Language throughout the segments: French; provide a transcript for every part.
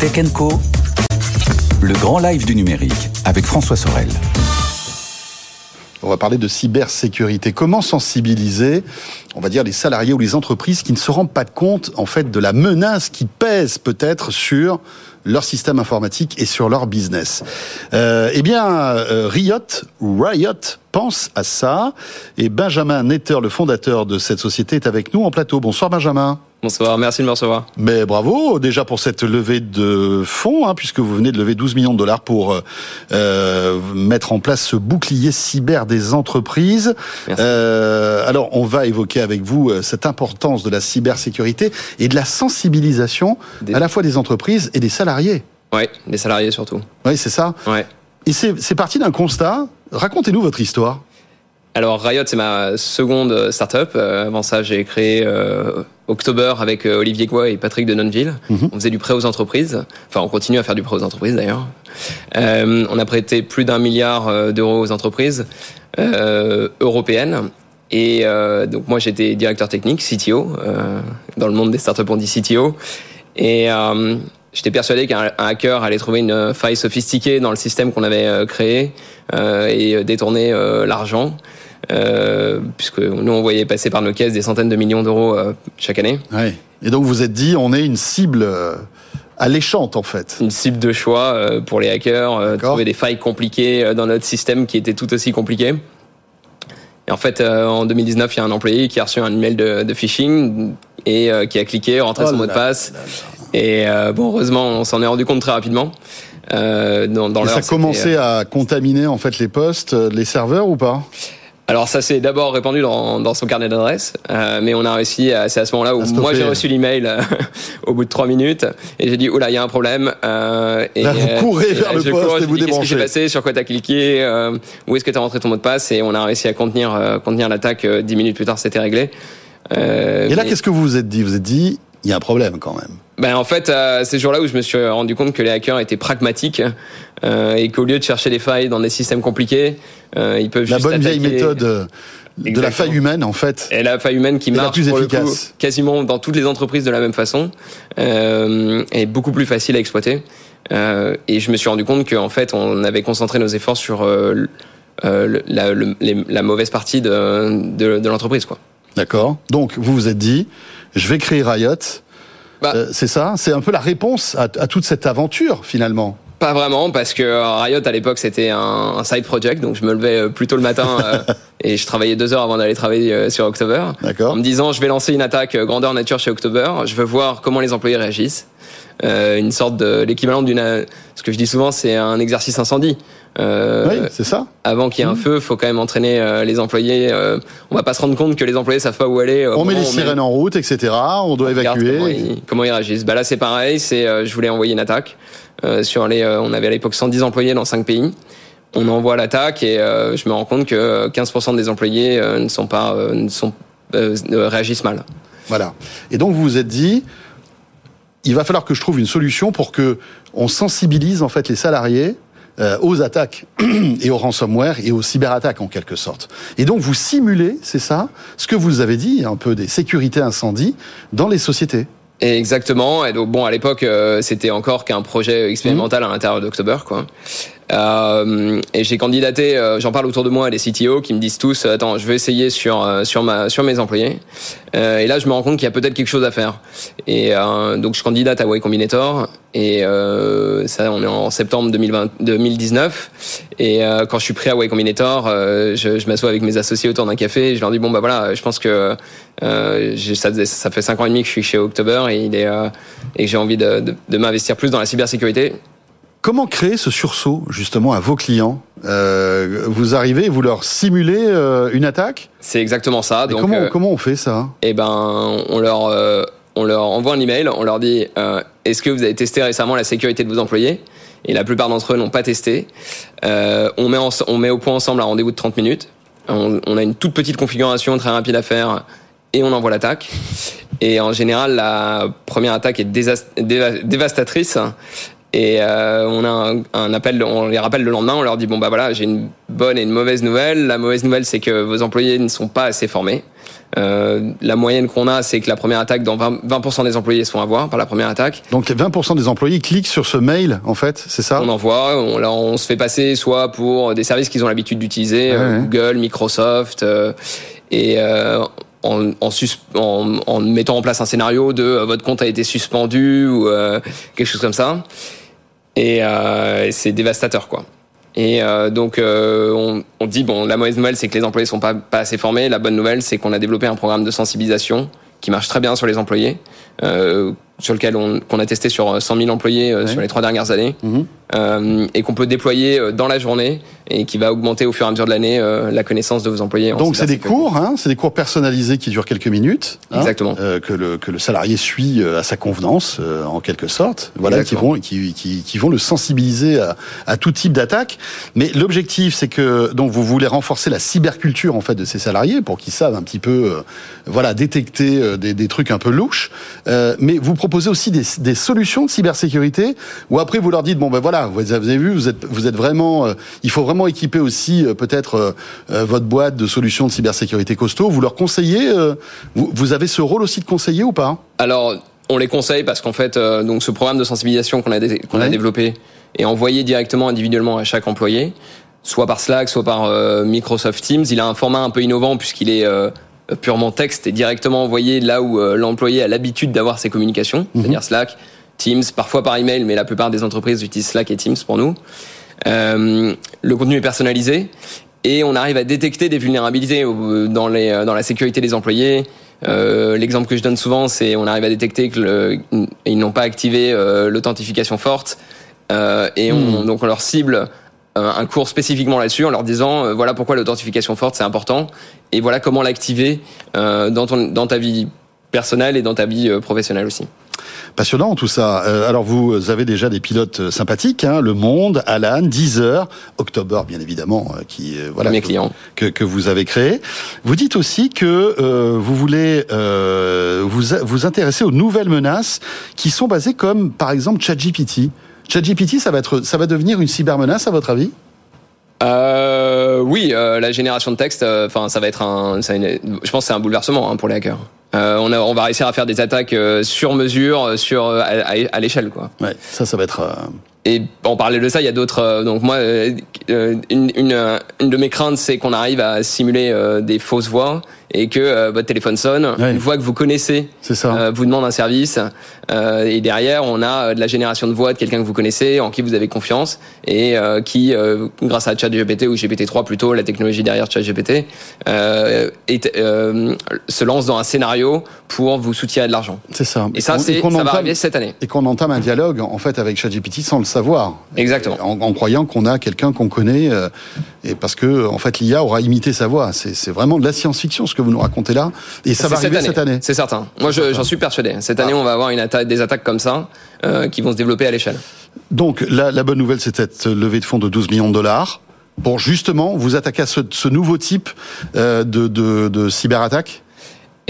Tech Co. Le grand live du numérique avec François Sorel. On va parler de cybersécurité. Comment sensibiliser, on va dire, les salariés ou les entreprises qui ne se rendent pas compte, en fait, de la menace qui pèse peut-être sur leur système informatique et sur leur business. Euh, eh bien, euh, Riot, Riot pense à ça. Et Benjamin Netter, le fondateur de cette société, est avec nous en plateau. Bonsoir Benjamin. Bonsoir, merci de me recevoir. Mais bravo déjà pour cette levée de fonds, hein, puisque vous venez de lever 12 millions de dollars pour euh, mettre en place ce bouclier cyber des entreprises. Alors, on va évoquer avec vous euh, cette importance de la cybersécurité et de la sensibilisation à la fois des entreprises et des salariés. Oui, des salariés surtout. Oui, c'est ça. Ouais. Et c'est parti d'un constat. Racontez-nous votre histoire. Alors Riot, c'est ma seconde startup. Euh, avant ça, j'ai créé euh, October avec euh, Olivier Goua et Patrick de Nonville. Mhm. On faisait du prêt aux entreprises. Enfin, on continue à faire du prêt aux entreprises d'ailleurs. Euh, on a prêté plus d'un milliard d'euros aux entreprises européennes. Et donc moi, j'étais directeur technique, CTO. dans le monde des startups, on dit CTO. Et J'étais persuadé qu'un hacker allait trouver une faille sophistiquée dans le système qu'on avait créé et détourner l'argent euh, puisque nous on voyait passer par nos caisses des centaines de millions d'euros euh, chaque année. Ouais. Et donc vous êtes dit, on est une cible euh, alléchante en fait. Une cible de choix euh, pour les hackers, trouver des failles compliquées dans notre système qui étaient tout aussi compliquées. Et en fait, en 2019, il y a un employé qui a reçu un email de, de phishing et qui a cliqué, rentré son oh mot de passe. Et bon, heureusement, on s'en est rendu compte très rapidement. Euh, dans, dans et ça a commencé à contaminer en fait les postes, les serveurs ou pas? Alors ça s'est d'abord répandu dans, dans son carnet d'adresse, euh, mais on a réussi, c'est à ce moment-là où moi j'ai reçu l'email euh, au bout de trois minutes et j'ai dit oula il y a un problème. Euh, et, Là, vous courez vers le poste et vous débranchez. Qu'est-ce qui s'est passé Sur quoi t'as cliqué Où est-ce que t'as rentré ton mot de passe Et on a réussi à contenir contenir l'attaque. Dix minutes plus tard c'était réglé. et là qu'est-ce que vous vous êtes dit? Vous vous êtes dit il y a un problème quand même. Ben en fait, euh, c'est ce jour-là où je me suis rendu compte que les hackers étaient pragmatiques euh, et qu'au lieu de chercher des failles dans des systèmes compliqués, euh, ils peuvent la juste bonne vieille méthode euh, de la faille humaine en fait. Et la faille humaine qui marche plus efficace. quasiment dans toutes les entreprises de la même façon est beaucoup plus facile à exploiter. Et je me suis rendu compte qu'en fait, on avait concentré nos efforts sur la, le, la, mauvaise partie de, de, de l'entreprise, quoi. D'accord. Donc vous vous êtes dit, je vais créer Riot bah. Euh, c'est ça? C'est un peu la réponse à, toute cette aventure finalement pas vraiment, parce que euh, Riot à l'époque c'était un, side project, donc je me levais euh, plus tôt le matin et je travaillais deux heures avant d'aller travailler sur October. En me disant je vais lancer une attaque grandeur nature chez October, je veux voir comment les employés réagissent. Une sorte de l'équivalent d'une, ce que je dis souvent c'est un exercice incendie. Euh, oui, c'est ça. Avant qu'il y ait un mmh. feu, faut quand même entraîner euh, les employés. Euh, on va pas se rendre compte que les employés savent pas où aller. on met les sirènes en route, etc. On doit évacuer. Comment ils, réagissent Bah là, c'est pareil. C'est, je voulais envoyer une attaque sur les. on avait à l'époque 110 employés dans 5 pays. On envoie l'attaque et je me rends compte que 15% des employés ne sont pas, ne sont, réagissent mal. Voilà. Et donc vous vous êtes dit, il va falloir que je trouve une solution pour que on sensibilise en fait les salariés euh, aux attaques et au ransomware et aux cyberattaques en quelque sorte. Et donc vous simulez, c'est ça, ce que vous avez dit, un peu des sécurités incendies dans les sociétés. Exactement. Et donc bon, à l'époque, euh, c'était encore qu'un projet expérimental à l'intérieur d'October, quoi. Euh, et j'ai candidaté, euh, j'en parle autour de moi, les CTO qui me disent tous, attends, je vais essayer sur euh, sur ma sur mes employés. Euh, et là, je me rends compte qu'il y a peut-être quelque chose à faire. Et donc, je candidate à Y Combinator. Et ça, on est en septembre 2020, 2019. Et quand je suis prêt à Y Combinator, je, je m'assois avec mes associés autour d'un café. Et je leur dis bon bah voilà, je pense que ça, ça fait cinq ans et demi que je suis chez October et il est et j'ai envie de, de, de m'investir plus dans la cybersécurité. Comment créer ce sursaut justement à vos clients? Euh, Vous arrivez, vous leur simulez euh, une attaque? C'est exactement ça. donc, comment, euh, comment on fait ça? Eh ben, on leur on leur envoie un email, on leur dit est-ce que vous avez testé récemment la sécurité de vos employés? Et la plupart d'entre eux n'ont pas testé. on met on met au point ensemble un rendez-vous de 30 minutes. On, on a une toute petite configuration très rapide à faire et on envoie l'attaque. Et en général, la première attaque est dévastatrice et euh, on a un, un, appel, on les rappelle le lendemain, on leur dit bon bah voilà, j'ai une bonne et une mauvaise nouvelle. La mauvaise nouvelle, c'est que vos employés ne sont pas assez formés. Euh, la moyenne qu'on a, c'est que la première attaque, dans 20%, 20 des employés se font avoir par la première attaque. Donc les 20% des employés cliquent sur ce mail, en fait, c'est ça? On envoie, on, là, on se fait passer soit pour des services qu'ils ont l'habitude d'utiliser, Ouais, euh, ouais. Google, Microsoft, euh, et euh, en, en, en, en mettant en place un scénario de euh, votre compte a été suspendu ou euh, quelque chose comme ça. Et euh, c'est dévastateur, quoi. Et euh, donc euh, on, on dit bon, la mauvaise nouvelle c'est que les employés sont pas pas assez formés. La bonne nouvelle c'est qu'on a développé un programme de sensibilisation qui marche très bien sur les employés, euh, sur lequel on qu'on a testé sur 100 000 employés euh, Ouais. sur les trois dernières années, Mhm. Euh, et qu'on peut déployer euh, dans la journée et qui va augmenter au fur et à mesure de l'année euh, la connaissance de vos employés. Donc c'est des cours, hein, c'est des cours personnalisés qui durent quelques minutes, hein, Exactement. que le que le salarié suit à sa convenance, en quelque sorte, voilà, qui vont qui, qui, qui vont le sensibiliser à, à tout type d'attaque. Mais l'objectif, c'est que donc vous voulez renforcer la cyberculture en fait de ces salariés pour qu'ils savent un petit peu, euh, voilà, détecter des, des trucs un peu louches. Euh, mais vous proposez aussi des, des solutions de cybersécurité où après vous leur dites bon ben voilà, vous avez vu, vous êtes vous êtes vraiment, euh, il faut vraiment équiper aussi euh, peut-être euh, votre boîte de solutions de cybersécurité costaud. Vous leur conseillez, vous, vous avez ce rôle aussi de conseiller ou pas? Alors, on les conseille parce qu'en fait, donc ce programme de sensibilisation qu'on a, dé- développé est envoyé directement individuellement à chaque employé, soit par Slack, soit par Microsoft Teams. Il a un format un peu innovant puisqu'il est purement texte et directement envoyé là où l'employé a l'habitude d'avoir ses communications, c'est-à-dire Slack, Teams, parfois par email, mais la plupart des entreprises utilisent Slack et Teams pour nous. Euh, le contenu est personnalisé et on arrive à détecter des vulnérabilités euh, dans, les, euh, dans la sécurité des employés. Euh, L'exemple que je donne souvent, c'est on arrive à détecter que le- ils n'ont pas activé euh, l'authentification forte et on, donc on leur cible un cours spécifiquement là-dessus en leur disant euh, voilà pourquoi l'authentification forte c'est important et voilà comment l'activer euh, dans, ton, dans ta vie personnelle et dans ta vie euh, professionnelle aussi. Passionnant tout ça. Euh, alors vous avez déjà des pilotes euh, sympathiques, hein, Le Monde, Alan, Deezer, October bien évidemment, euh, qui euh, voilà Mes que- clients. que, que vous avez créé. Vous dites aussi que euh, vous voulez vous vous intéresser aux nouvelles menaces qui sont basées comme par exemple ChatGPT. ChatGPT, ça va être ça va devenir une cybermenace à votre avis? Oui, la génération de texte, enfin, ça va être un, ça je pense que c'est un bouleversement hein, pour les hackers. Euh, on, va réussir à faire des attaques euh, sur mesure, euh, sur à, à- à l'échelle, quoi. Ouais, ça, ça va être. Et en parler de ça, il y a d'autres. euh, donc moi, euh, euh, une, une, euh, une de mes craintes, c'est qu'on arrive à simuler euh, des fausses voix et que euh, votre téléphone sonne, Ouais. une voix que vous connaissez, ça. euh, vous demande un service, euh, et derrière, on a de la génération de voix de quelqu'un que vous connaissez, en qui vous avez confiance, et euh, qui, euh, grâce à ChatGPT ou GPT-3 plutôt, la technologie derrière ChatGPT, euh, euh, se lance dans un scénario pour vous soutirer de l'argent. C'est ça. Et ça, c'est, ça va entame- arriver cette année. Et qu'on entame un dialogue en fait avec ChatGPT sans le savoir. Exactement. En, en croyant qu'on a quelqu'un qu'on connaît, euh, et parce que en fait l'IA aura imité sa voix. C'est vraiment de la science-fiction ce que vous nous racontez là. Et ça va arriver cette année. C'est certain. Moi, je- j'en suis persuadé. Cette année, on va avoir une des attaques comme ça euh, qui vont se développer à l'échelle. Donc la, la bonne nouvelle, c'est cette levée de fonds de 12 millions de dollars pour justement vous attaquer à ce, ce nouveau type euh, de, de, de cyberattaque.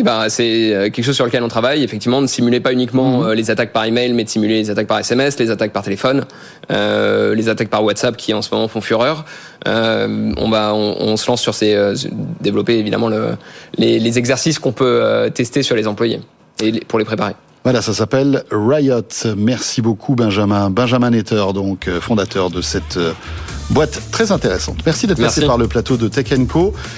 Et ben, c'est euh, quelque chose sur lequel on travaille. Effectivement, ne simuler pas uniquement euh, les attaques par email, mais de simuler les attaques par SMS, les attaques par téléphone, euh, les attaques par WhatsApp qui en ce moment font fureur. Euh, on va, on, on se lance sur ces, euh, développer évidemment le, les, les exercices qu'on peut tester sur les employés et les- pour les préparer. Voilà, ça s'appelle Riot. Merci beaucoup Benjamin. Benjamin Netter, donc fondateur de cette boîte très intéressante. Merci d'être passé par le plateau de Tech Co.